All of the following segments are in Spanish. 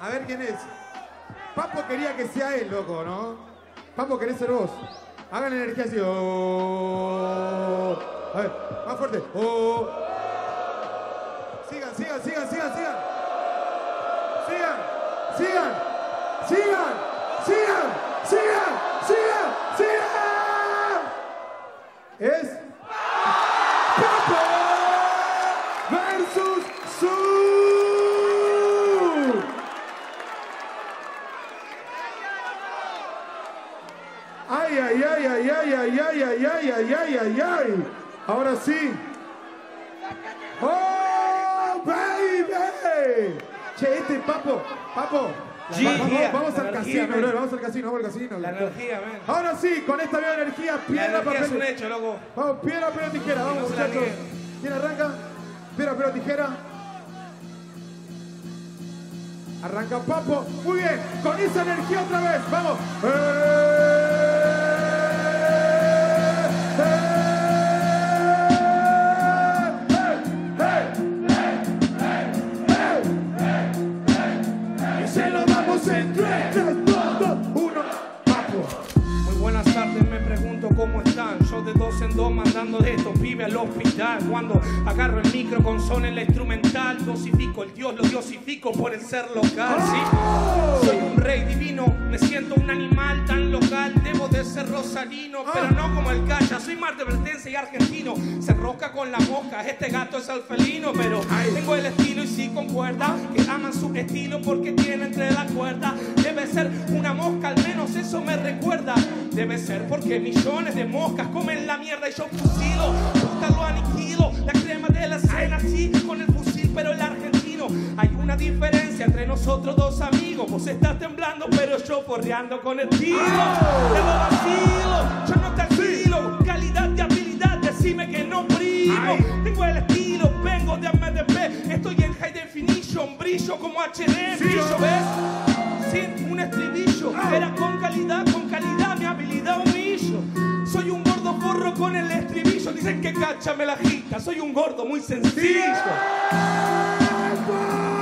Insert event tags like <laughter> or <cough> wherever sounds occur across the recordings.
A ver quién es. Papo quería que sea él, loco, ¿no? Papo, querés ser vos. Hagan energía así. Oh. A ver, más fuerte. Oh. Sigan, sigan, sigan, sigan, sigan. Sigan, sigan, sigan, Ahora sí. ¡Oh, baby! Che, este papo, papo. Vamos, al casino, bro, vamos al casino, vamos al casino. La energía, man. Ahora sí, con esta nueva energía, piedra, energía es un papel. hecho, loco. Vamos, piedra, papel, tijera, vamos, no muchachos. ¿Quién arranca? Piedra, papel, tijera. Arranca Papo. Muy bien, con esa energía otra vez. Vamos. Y hospital. Cuando agarro el micro con son en la instrumental, dosifico el Dios, lo diosifico por el ser local. Sí, soy un rey divino, me siento un animal tan local. Debo de ser rosalino, pero no como el cacha. Soy más de Vertense y argentino. Se roca con la mosca, este gato es el felino, pero tengo el estilo y sí concuerda. Que aman su estilo porque tiene entre la cuerda. Debe ser una mosca, al menos eso me recuerda. Debe ser porque millones de moscas comen la mierda y yo fusilo. Nunca lo aniquilo. La crema de la cena, sí, con el fusil, pero el argentino. Hay una diferencia entre nosotros dos amigos. Vos estás temblando, pero yo forreando con el tiro. Te lo vacilo, yo no te alquilo. Calidad de habilidad, decime que no primo. Tengo el estilo, vengo de MDP. Estoy en high definition, brillo como HD. Brillo, ¿ves? Sin un estribillo, era con calidad, con calidad, mi habilidad humillo. Soy un gordo forro con el estribillo. Dicen que cacha me la agita, soy un gordo muy sencillo.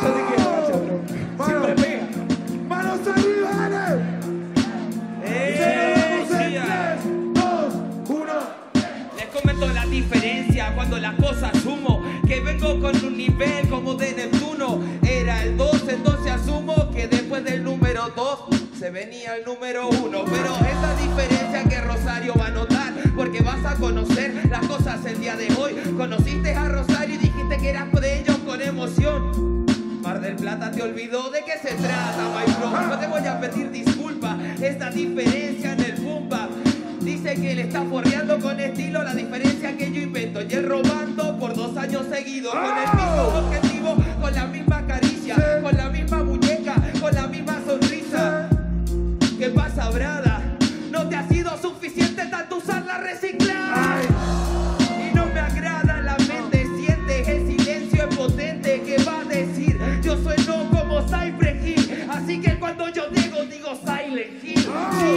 Yo te quiero, cacha, bro. Siempre pega. Manos arriba, dale. ¡Eh, Se lo damos en chía! 3, 2, 1. Les comento la diferencia cuando las cosas sumo Que vengo con un nivel como de Neptuno Era el 2, entonces asumo que después del número 2 se venía el número 1 Pero esa diferencia que Rosario va a notar Porque vas a conocer las cosas el día de hoy Conociste a Rosario y dijiste que eras de ellos con emoción Mar del Plata te olvidó de qué se trata, my bro. No te voy a pedir disculpas, esta diferencia en el pumba. Dice que él está forreando con estilo la diferencia que yo invento. Y él robando por dos años seguidos. Con el mismo objetivo, con la misma caricia, con la misma muñeca, con la misma sonrisa. ¿Qué pasa, Brada?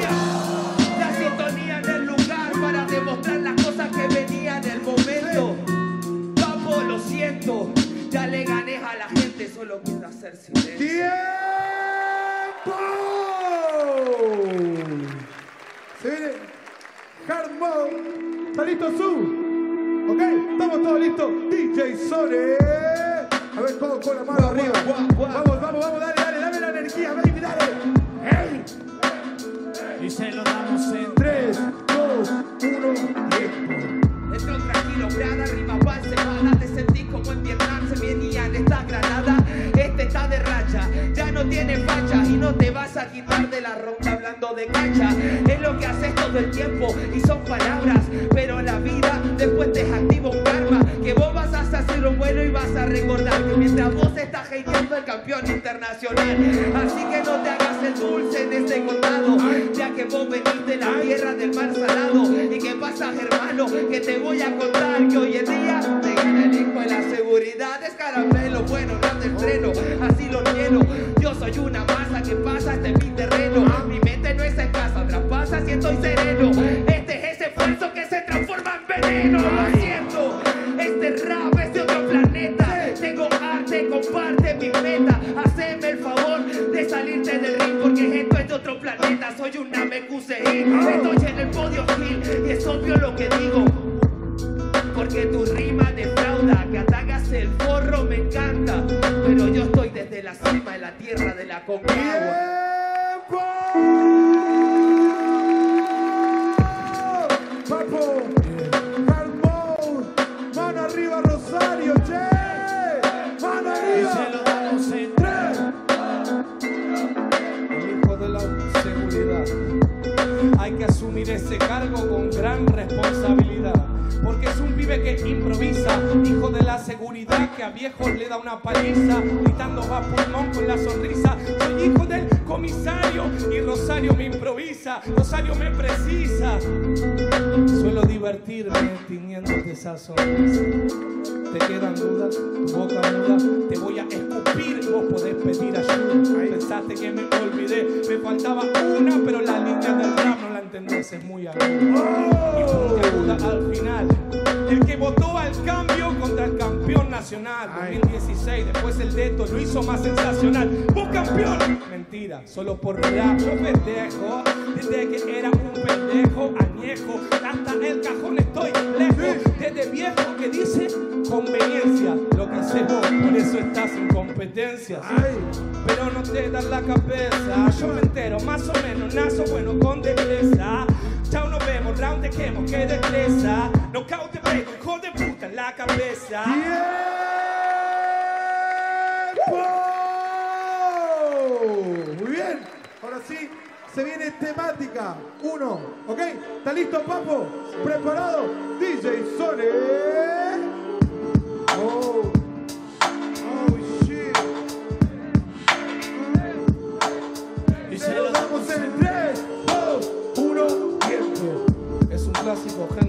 La sintonía en el lugar para demostrar las cosas que venían en el momento. Papo, lo siento, ya le gané a la gente, solo queda hacer silencio. ¡Tiempo! Se viene Hard Mode. ¿Está listo Su? ¿Ok? ¿Estamos todos listos? DJ Sone. A ver, todos con la mano arriba. Vamos, vamos, vamos, dale, dale, dame la energía, baby, dale. Y se lo damos en 3, 2, 1, tiempo. Entro tranquilo, brada, rima va semana Te sentí como en Vietnam se venían estas granadas Este está de racha, ya no tiene facha. Y no te vas a quitar de la ronda hablando de cancha. Es lo que haces todo el tiempo y son palabras Pero la vida después te activa un karma Que vos vas a hacer lo bueno y vas a recordar Que mientras vos estás hateando el campeón internacional Así que no te hagas el dulce en este condado Ya que vos venís de la tierra del mar salado ¿Y qué pasa hermano? Que te voy a contar que hoy en día Te gana el hijo de la seguridad Es ese cargo con gran responsabilidad. Porque es un pibe que improvisa, hijo de la seguridad que a viejos le da una paliza, gritando va pulmón con la sonrisa. Soy hijo del comisario y Rosario me improvisa, Rosario me precisa. Suelo divertirme tiñéndote esa sonrisa. Te quedan dudas, tu boca muda, te voy a escupir, vos podés pedir ayuda. Pensaste que me olvidé, me faltaba una, pero la línea del rap no la es muy aguda. Y puntiaguda al final. El que votó al cambio contra el campeón nacional 2016, después el Deto lo hizo más sensacional. ¡Vos campeón! Mentira, solo por rap yo festejo. Desde que era un pendejo, añejo, hasta el cajón estoy lejos. Desde viejo que dice haces estás en competencias. Pero no te das la cabeza, yo me entero, más o menos, nazo bueno con destreza. Chao, nos vemos, round de quemo, que destreza. Knockout de pego, hijo de puta en la cabeza. ¡Tiempo! Muy bien. Ahora sí, se viene temática. Uno, ¿ok? ¿Está listo, Papo? ¿Preparado? DJ Sone.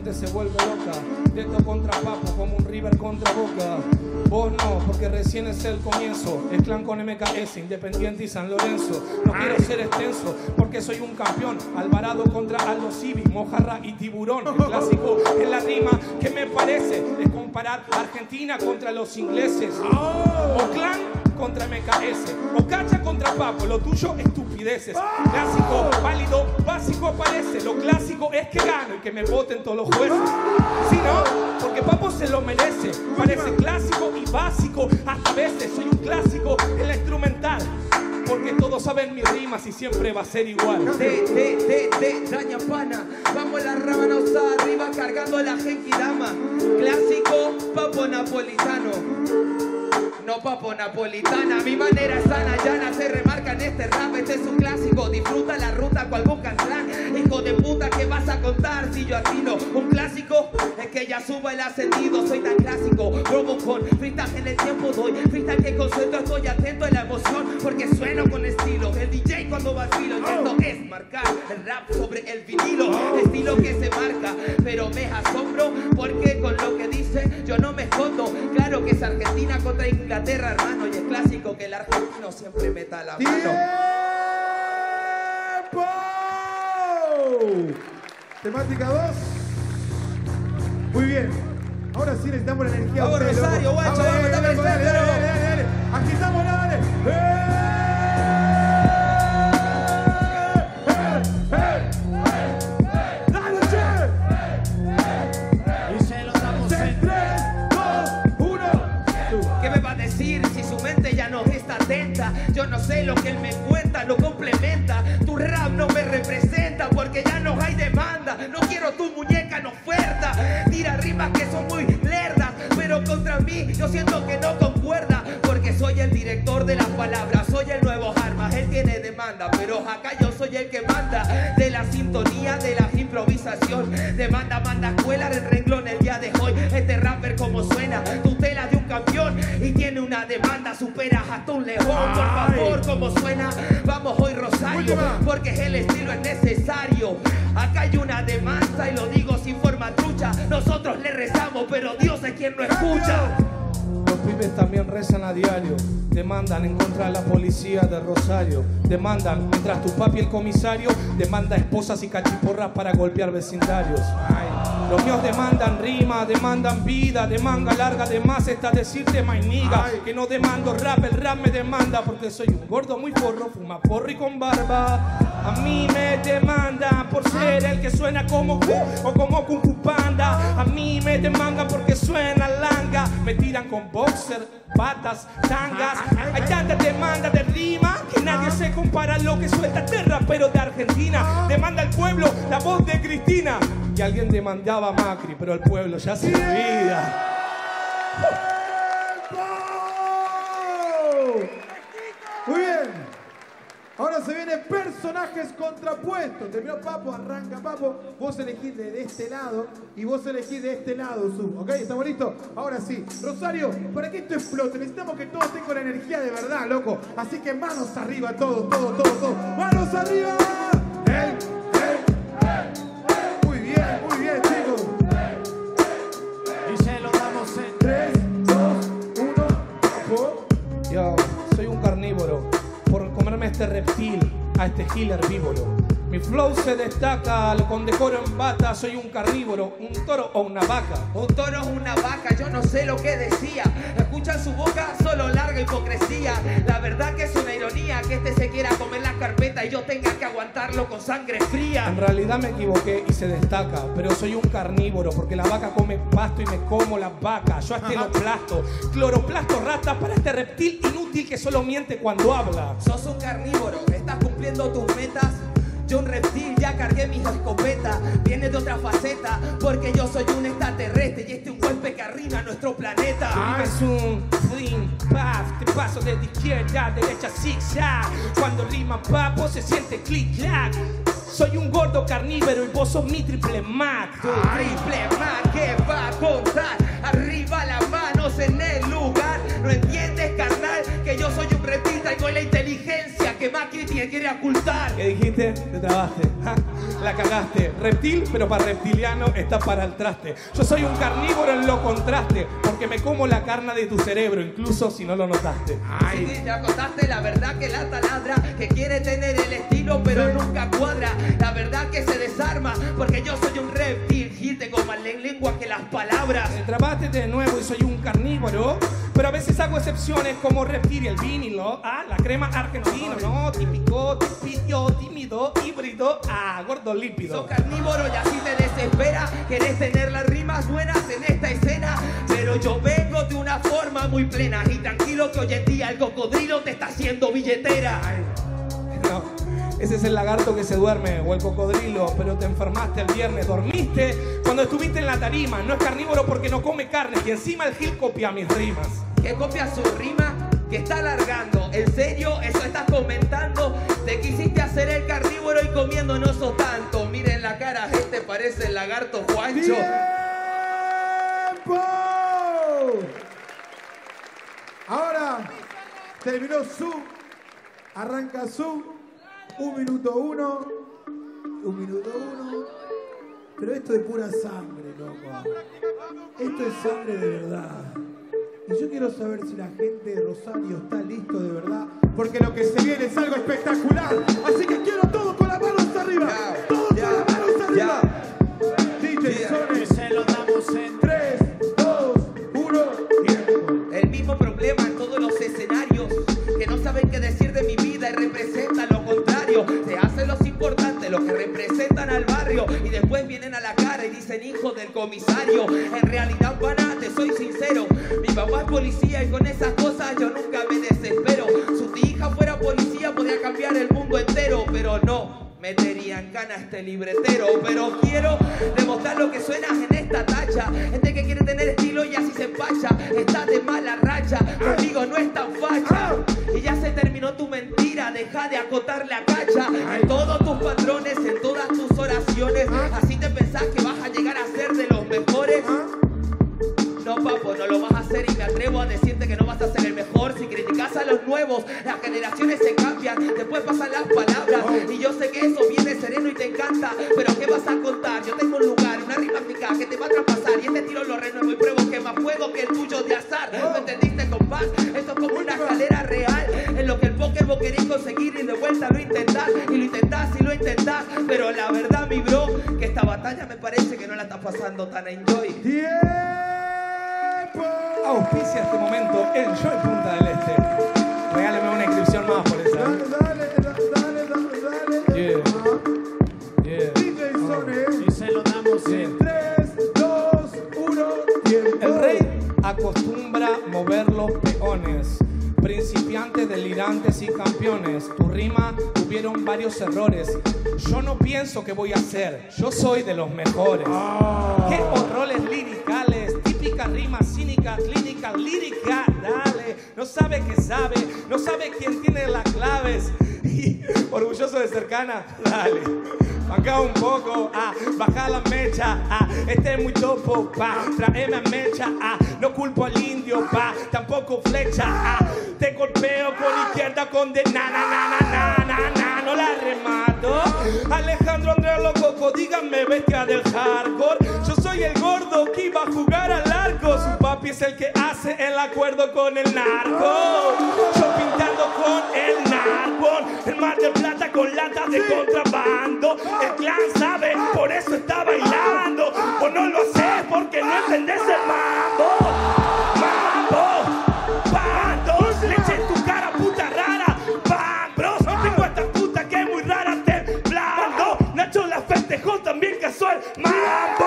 Gente se vuelve loca. Deto contra Papo, como un River contra Boca. Vos no, porque recién es el comienzo. Es clan con MKS, Independiente y San Lorenzo. No quiero ser extenso, porque soy un campeón. Alvarado contra Aldo Civi, Mojarra y Tiburón. El clásico es la rima que me parece. Es comparar Argentina contra los ingleses. O clan contra MKS. O cacha contra Papo, lo tuyo estupideces. Clásico, válido, básico aparece. Lo clásico es que gano y que me voten todos los jueces. Si no, porque Papo se lo merece. Parece clásico y básico. Hasta veces soy un clásico en la instrumental. Porque todos saben mis rimas y siempre va a ser igual. De, de, de, de, daña pana. Vamos la rábana usada arriba cargando la Dama. Clásico, papo napolitano. No papo napolitana, mi manera sana, llana, se remarca en este rap, este es un clásico, disfruta la ruta cual buscan clan, hijo de puta, ¿qué vas a contar si yo atino? Un clásico es que ya suba el ascendido, soy tan clásico, robo con en el tiempo doy, freestyle que concentro, estoy atento a la emoción, porque sueno con estilo, el DJ cuando vacilo, y es marcar el rap sobre el vinilo, estilo que se marca, pero me asombro, porque con lo que dice yo no me escondo, claro que es Argentina contra Inglaterra, hermano, y es clásico que el argentino siempre meta la mano. ¡Tiempo! Temática 2. Muy bien. Ahora sí necesitamos la energía. Vamos, Rosario, guacho, Vamos, dame el. Agitamos, dale. Yo no sé lo que él me cuenta, lo complementa. Tu rap no me representa porque ya no hay demanda. No quiero tu muñeca en oferta. Tira rimas que son muy lerdas, pero contra mí yo siento que no concuerda. Porque soy el director de las palabras, soy el nuevo armas. Él tiene demanda, pero acá yo soy el que manda. De la sintonía, de la improvisación. Demanda, manda escuela el renglón el día de hoy. Este rapper como suena, tutela de y tiene una demanda, superas hasta un león. Por favor, como suena, vamos hoy Rosario, porque el estilo es necesario. Acá hay una demanda y lo digo sin forma trucha. Nosotros le rezamos, pero Dios es quien no escucha. Los pibes también rezan a diario. Demandan en contra de la policía de Rosario. Demandan, mientras tu papi el comisario demanda esposas y cachiporras para golpear vecindarios. Ay. Los míos demandan rima, demandan vida, de manga larga, de más está decirte mainiga. Que no demando rap, el rap me demanda porque soy un gordo muy forro, fuma porro y con barba. A mí me demandan por ser el que suena como Q o como Kung Fu Panda. A mí me demandan porque suena langa. Me tiran con boxer, patas, tangas. Hay tantas demandas de rima que nadie se compara a lo que suelta este rapero de Argentina. Demanda al pueblo la voz de Cristina. Y alguien demandaba Macri, pero el pueblo ya se olvida. Ahora se vienen personajes contrapuestos. Terminó Papo, arranca Papo. Vos elegís de, este lado y vos elegís de este lado, Sub. ¿Ok? ¿Estamos listos? Ahora sí. Rosario, para que esto explote, necesitamos que todos tengan la energía de verdad, loco. Así que manos arriba, todos, todos, todos, todos. ¡Manos arriba! Este reptil, a este gil herbívoro. Mi flow se destaca al con decoro en bata. Soy un carnívoro, un toro o una vaca. Un toro es una vaca, yo no sé lo que decía. Escuchan su boca, solo larga hipocresía. La verdad que es una ironía que este se quiera comer la carpeta y yo tenga que aguantarlo con sangre fría. En realidad me equivoqué y se destaca, pero soy un carnívoro porque la vaca come pasto y me como la vaca. Yo esteloplasto, cloroplasto, rata para este reptil inútil que solo miente cuando habla. Sos un carnívoro, estás cumpliendo tus metas. Yo un reptil, ya cargué mis escopetas. Viene de otra faceta, porque yo soy un extraterrestre y este un golpe que arruina nuestro planeta. Es un fling, paf, te paso de izquierda a derecha zigzag. Cuando rima papo se siente clic clac. Soy un gordo carnívoro y vos sos mi triple Mac. Tu triple man que va a contar. Arriba las manos en el lugar. No entiendes, que quiere ocultar. ¿Qué dijiste? Te trabaste. ja, La cagaste. Reptil, pero para reptiliano está para el traste. Yo soy un carnívoro en lo contraste, porque me como la carne de tu cerebro, incluso si no lo notaste. Sí, ya contaste la verdad que la taladra que quiere tener el estilo pero nunca cuadra. La verdad que se desarma porque yo soy un reptil y tengo más en lengua que las palabras. Trabaste de nuevo y soy un carnívoro, pero a veces hago excepciones como y el vinilo, ah, la crema argentino, ¿no? Típico, típico, tímido, híbrido, ah, gordo Sos lípido. carnívoro y así te desespera. Querés tener las rimas buenas en esta escena. Pero yo vengo de una forma muy plena. Y tranquilo que hoy en día el cocodrilo te está haciendo billetera. No, ese es el lagarto que se duerme o el cocodrilo, pero te enfermaste el viernes, cuando estuviste en la tarima. No es carnívoro porque no come carne y encima el Gil copia mis rimas. que copia su rima, que está alargando. ¿En serio? ¿Eso estás comentando? Te quisiste hacer el carnívoro y comiendo no sos tanto. Miren la cara, este parece el lagarto Juancho. ¡Tiempo! Ahora terminó su, arranca su, un minuto uno, un minuto uno. Pero esto es pura sangre, loco. Esto es sangre de verdad. Y yo quiero saber si la gente de Rosario está listo de verdad, porque lo que se viene es algo espectacular. Así que quiero todos con las manos arriba. Todos con las manos arriba. DJ se lo damos en 3, 2, 1, tiempo. El mismo problema en todos los escenarios. Que no saben qué decir de mi vida y representan lo contrario. Se hacen los importantes, los que representan al barrio. Y después vienen a la cara y dicen hijo del comisario. En realidad, pana, te soy sincero. Mi papá es policía y con esas cosas yo nunca me desespero. Si tu hija fuera policía, podría cambiar el mundo entero. Pero no. Metería en cana este libretero, pero quiero demostrar lo que suenas en esta tacha. Escalera real, en lo que el póker vos querés conseguir y de vuelta lo intentás. Y lo intentás y lo intentás, pero la verdad, mi bro, que esta batalla me parece que no la estás pasando tan enjoy. ¡Tiempo! Auspicia este momento Enjoy Punta del Este. Regáleme una inscripción más por esa. Dale, dale, dale, dale, dale. Yeah. Ah, Yeah. DJ. Y se lo damos en 3, 2, 1, tiempo. El rey acostumbra mover los peones. Principiantes, delirantes y campeones. Tu rima tuvieron varios errores. Yo no pienso que voy a ser. Yo soy de los mejores. Qué horrores liricales. Típica rima cínica, clínica, lírica. Dale. No sabe que sabe. No sabe quién tiene las claves. <laughs> Orgulloso de cercana. Dale. Acá un poco, ah, baja la mecha, ah, este es muy topo, pa, traeme a mecha, ah, no culpo al indio, pa, tampoco flecha, ah, te golpeo con izquierda con de na na na na na na na, no la remato. Alejandro Andrés Lococo, díganme bestia del hardcore, yo soy el gordo que iba a jugar al su papi es el que hace el acuerdo con el narco, yo pintando con el narco, el mar de plata con latas de contrabando, el clan sabe, por eso está bailando, o no lo haces porque no entendés el mambo, mambo, bando, le eché en tu cara puta rara, bam, bros, tengo esta puta que es muy rara, temblando, Nacho la festejó también casual, mambo.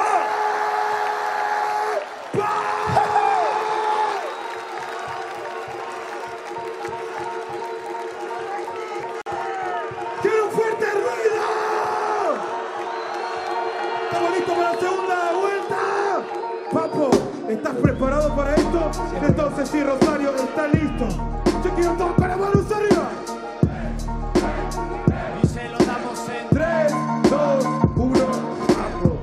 ¿Estamos listos para la segunda vuelta? Papo, ¿estás preparado para esto? Entonces sí, Rosario, está listo. Yo quiero todos las manos arriba. y se lo damos en 3, 2, 1, papo.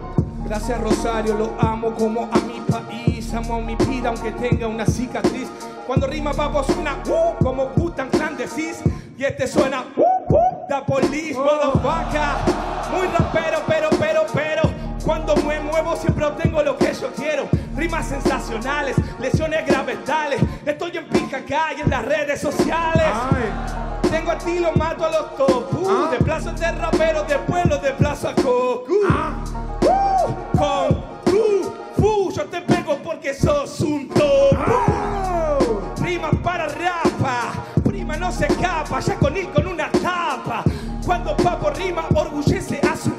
Gracias Rosario, lo amo como a mi país, amo a mi vida aunque tenga una cicatriz. Cuando rima papo suena uh, como Gutan Clan decís y este suena uh, uh, the police, motherfucker. Muy rapero, pero, pero, pero. Cuando me muevo siempre obtengo lo que yo quiero. Rimas sensacionales, lesiones gravetales. Estoy en pija calle en las redes sociales. Ay, Tengo a ti, lo mato a los topu. Ah. De plazo de rapero, después lo desplazo a Cocu. ah, Uh, con Kung Fu, yo te pego porque sos un topo. oh. Prima para rapa, prima no se escapa, ya con él con una tapa. Cuando papo rima, orgullece a su.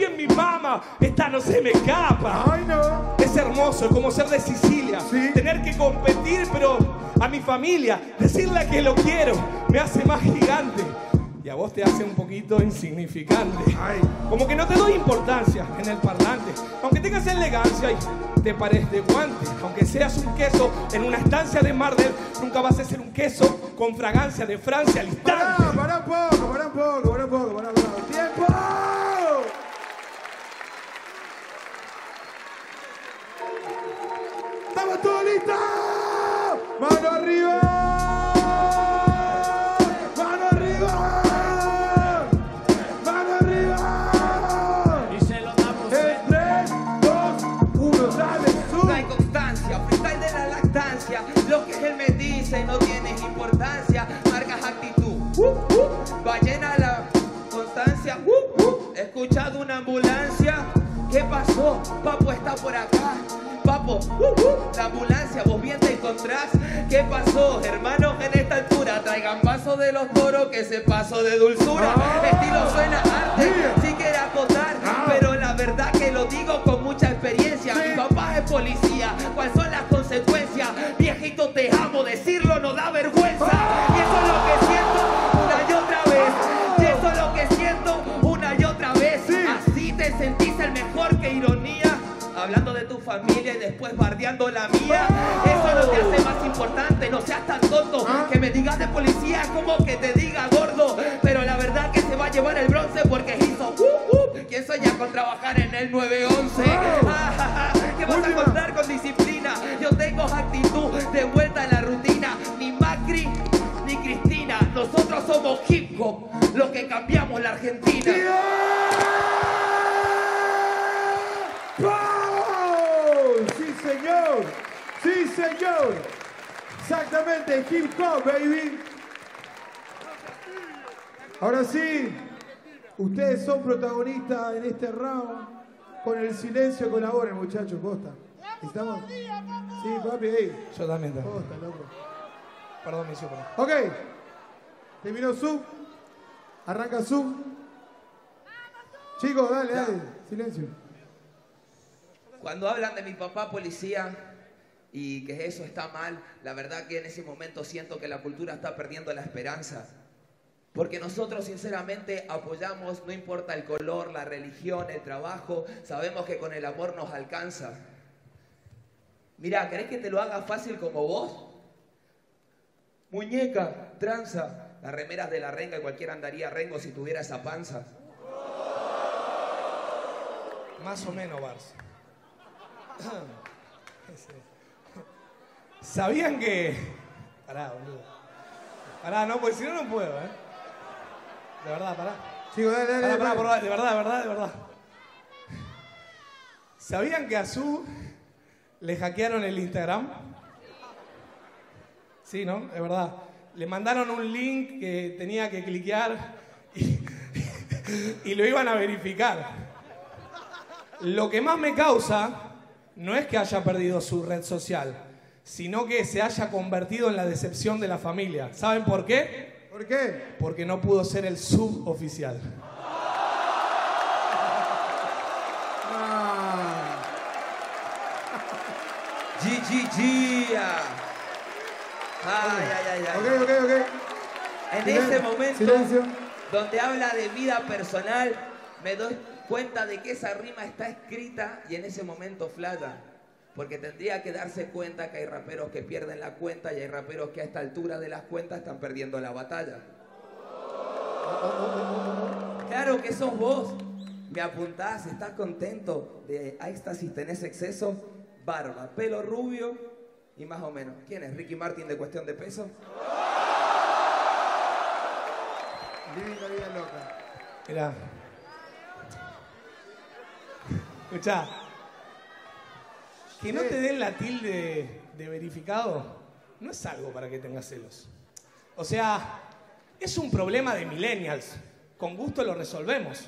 También mi mamá, esta no se me escapa. Ay, no. Es hermoso como ser de Sicilia, Sí. tener que competir, pero a mi familia, decirle que lo quiero, me hace más gigante. Y a vos te hace un poquito insignificante. Ay. Como que no te doy importancia en el parlante. Aunque tengas elegancia y te pares de guante. Aunque seas un queso en una estancia de Mardel, nunca vas a ser un queso con fragancia de Francia al Pará, instante. pará un poco, pará un poco, pará un poco, pará, pará. ¡Estamos todos listos! ¡Mano arriba! ¡Mano arriba! ¡Mano arriba! y se lo damos en En 3, 2, 1, dale, No sub. hay constancia, freestyle de la lactancia. Lo que él me dice no tiene importancia. Marcas actitud. Uh, uh. Ballena la constancia. Uh, uh. He escuchado una ambulancia. ¿Qué pasó? Papo está por acá. Uh, uh. la ambulancia, vos bien te encontrás. ¿Qué pasó, hermanos, en esta altura? Traigan vaso de los toros que se pasó de dulzura. Ah. Estilo suena arte, Yeah. si quiere acotar, Ah. pero la verdad que lo digo con mucha experiencia. Sí. Mi papá es policía. ¿Cuáles son las consecuencias? Viejito, te amo. Decirlo no da vergüenza. Y después bardeando la mía. Eso no te hace más importante. No seas tan tonto. Ah. Que me digas de policía como que te diga gordo. Pero la verdad que se va a llevar el bronce porque hizo. Uh, uh. ¿Quién sueña con trabajar en el 911? Ah, ja. ¿Qué vas a encontrar con disciplina? Yo tengo actitud de vuelta en la rutina. Ni Macri ni Cristina. Nosotros somos hip hop. Lo que cambiamos la Argentina. ¡Pau! ¡Sí, señor! ¡Sí, señor! Exactamente, hip hop, baby. Ahora sí, ustedes son protagonistas en este round. con el silencio colaboren, muchachos, posta. ¿Estamos? Sí, papi, ahí. Yo también. Posta, loco. Perdón, mi perdón. Ok. Terminó su. Arranca su. Chicos, dale, dale. Silencio. Cuando hablan de mi papá policía y que eso está mal, la verdad que en ese momento siento que la cultura está perdiendo la esperanza. Porque nosotros sinceramente apoyamos, no importa el color, la religión, el trabajo, sabemos que con el amor nos alcanza. Mira, ¿querés que te lo haga fácil como vos? Muñeca, tranza, las remeras de la renga y cualquiera andaría rengo si tuviera esa panza. Más o menos, Bars. <clears throat> ¿Sabían que.? Pará, boludo. Pará, no, porque si no, no puedo, ¿eh? De verdad, pará. Dale, dale. Pará, pará, de verdad, de verdad, de verdad. ¿Sabían que a Su le hackearon el Instagram? Sí, ¿no? Es verdad. Le mandaron un link que tenía que cliquear y, <laughs> y lo iban a verificar. Lo que más me causa no es que haya perdido su red social, sino que se haya convertido en la decepción de la familia. ¿Saben por qué? ¿Por qué? Porque no pudo ser el suboficial. Ah. GGG. Ay, ay, ay, ay. Ok, ok, ok. En ese momento Silencio. donde habla de vida personal, me doy cuenta de que esa rima está escrita y en ese momento flata. Porque tendría que darse cuenta que hay raperos que pierden la cuenta y hay raperos que a esta altura de las cuentas están perdiendo la batalla. Claro que sos vos. Me apuntás, estás contento de éxtasis, tenés exceso, barba, pelo rubio y más o menos. ¿Quién es? ¿Ricky Martin de cuestión de peso? Viví la vida loca. Mirá. Escuchá. Que no te den la tilde de verificado no es algo para que tengas celos. O sea, es un problema de millennials. Con gusto lo resolvemos.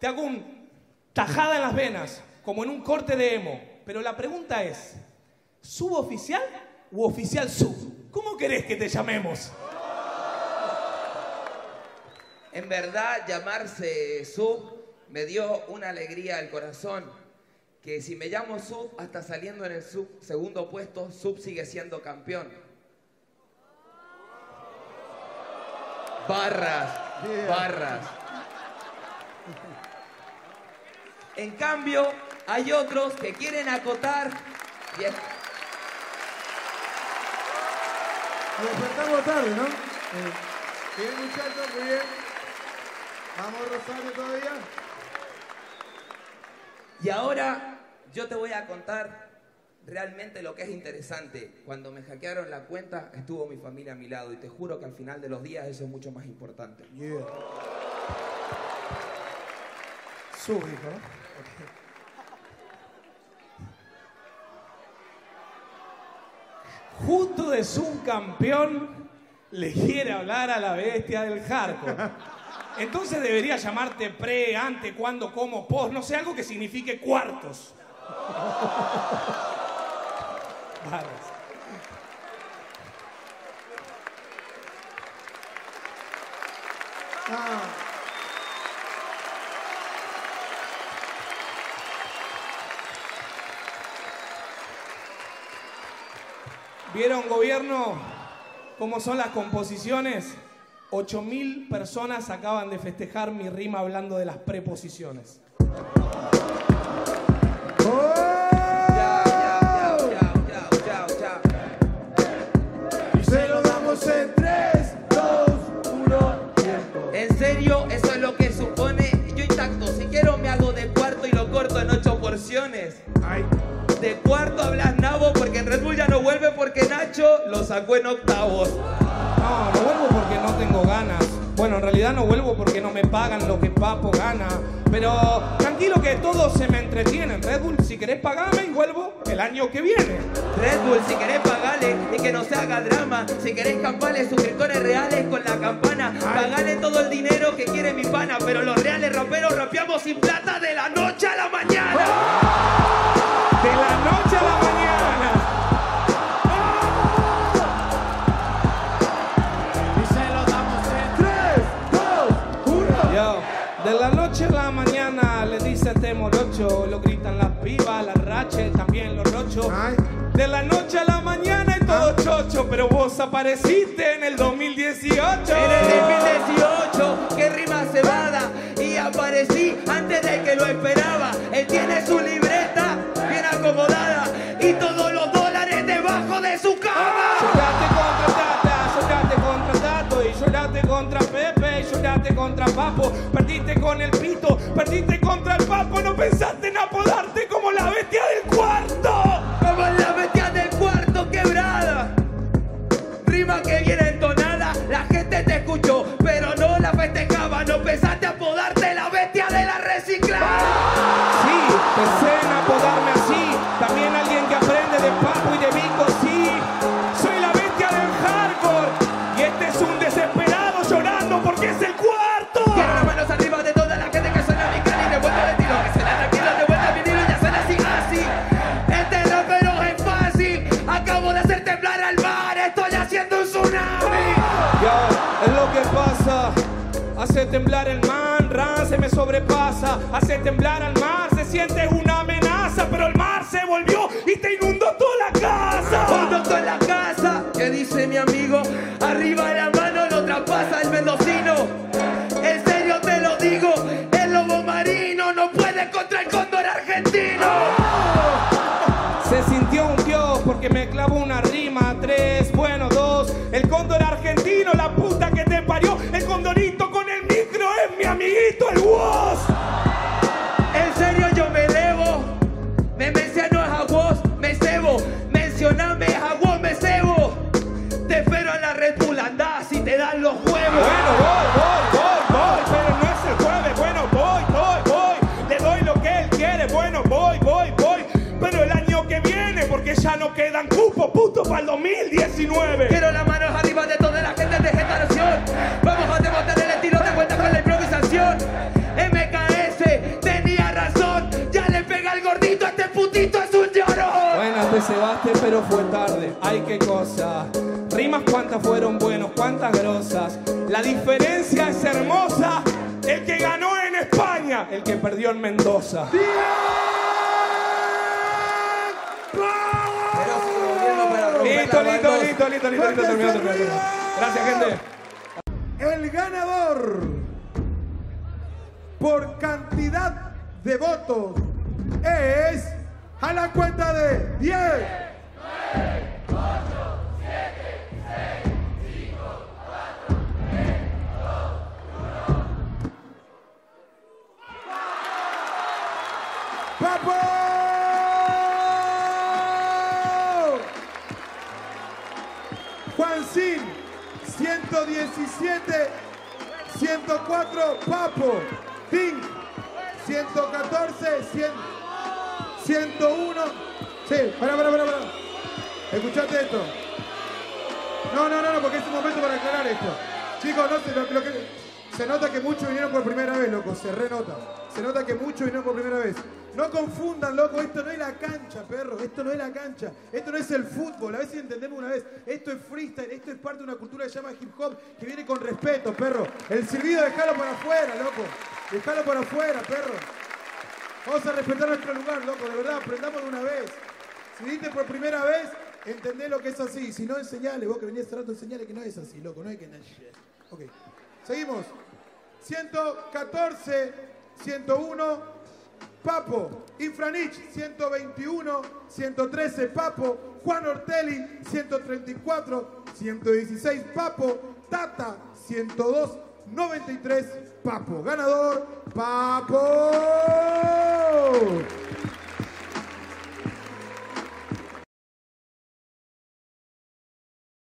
Te hago un tajada en las venas, como en un corte de emo. Pero la pregunta es, ¿suboficial u oficial sub? ¿Cómo querés que te llamemos? En verdad, llamarse Sub me dio una alegría al corazón. Que si me llamo Sub, hasta saliendo en el sub, segundo puesto, Sub sigue siendo campeón. Barras, Yeah. barras. En cambio, hay otros que quieren acotar y es- Nos tarde, ¿no? Eh, Bien, muchachos, muy bien. Vamos, Rosario, todavía. Y ahora yo te voy a contar realmente lo que es interesante. Cuando me hackearon la cuenta, estuvo mi familia a mi lado y te juro que al final de los días eso es mucho más importante. Yeah. Sub, dijo, ¿no? Justo de subcampeón le quiere hablar a la bestia del hardcore. Entonces debería llamarte pre, ante, cuando, como, post, no sé, algo que signifique cuartos. Ah, ¿Vieron, gobierno, cómo son las composiciones? 8.000 personas acaban de festejar mi rima hablando de las preposiciones. Y se lo damos en 3, 2, 1, tiempo. En serio, eso es lo que supone. Yo intacto, si quiero me hago de cuarto y lo corto en ocho porciones. Ay, De cuarto hablas nabo porque en Red Bull ya no vuelve porque Nacho lo sacó en octavos. No, no vuelvo porque no tengo ganas. Bueno, en realidad no vuelvo porque no me pagan lo que Papo gana. Pero tranquilo que todos se me entretienen. Red Bull, si querés pagarme y vuelvo el año que viene. Red Bull, si querés pagale y que no se haga drama. Si querés campales, suscriptores reales con la campana. Pagale todo el dinero que quiere mi pana. Pero los reales raperos rapeamos sin plata de la noche a la mañana. lo gritan las pibas, las raches, también los rochos. De la noche a la mañana y todo ah. chocho, pero vos apareciste en el 2018. En el 2018, que rima cebada, y aparecí antes de que lo esperaba. Él tiene su libreta bien acomodada y todos los dólares debajo de su cama. Ah. Lloraste contra Papo. Perdiste con el pito, perdiste contra el Papo, no pensaste en apodarte como la bestia del cuarto. Como la bestia del cuarto quebrada. Rima que viene entonada, la gente te escuchó, pero no la festejaba. No pensaste apodarte la bestia de la reciclada. Sí, pensé sobrepasa. Hace temblar al mar, se siente una amenaza. Pero el mar se volvió y te inundó toda la casa. Estoy en la casa, que dice mi amigo, arriba la mano lo traspasa el mendocino. En serio te lo digo, el lobo marino no puede contra el cóndor argentino. Se sintió un dios porque me clavó una rima. Tres, bueno, dos. El cóndor para el 2019. Quiero las manos arriba de toda la gente de esta nación. Vamos a demostrar el estilo de vuelta con la improvisación. MKS tenía razón, ya le pega al gordito, este putito es un lloro. Buenas te cebaste, pero fue tarde. Ay, qué cosa. Rimas cuántas fueron buenos, cuántas grosas. La diferencia es hermosa. El que ganó en España, el que perdió en Mendoza. Pero Listo, listo, listo, listo, listo, listo, terminó, terminó. Gracias, gente. El ganador por cantidad de votos es a la cuenta de 10. 104, Papo, Pink, 114, 100, 101. Sí, para, para, para, para. Escuchate esto. No, no, no, no, porque es un momento para aclarar esto. Chicos, no se, lo, lo que, se nota que muchos vinieron por primera vez, loco, se renota. Se nota que muchos vinieron por primera vez. No confundan, loco, esto no es la cancha, perro, esto no es la cancha, esto no es el fútbol, a si entendemos una vez. Esto es freestyle, esto es parte de una cultura que se llama hip hop, que viene con respeto, perro. El silbido, déjalo para afuera, loco. Déjalo para afuera, perro. Vamos a respetar nuestro lugar, loco, de verdad, aprendamos de una vez. Si viniste por primera vez, entendé lo que es así. Si no, enseñale, vos que venías hace rato, enseñale que no es así, loco, no hay que... Ok, seguimos. 114, 101, Papo. Infranich, 121, 113, Papo. Juan Ortelli, 134, 116, Papo. Tata, 102, 93, Papo. Ganador, Papo.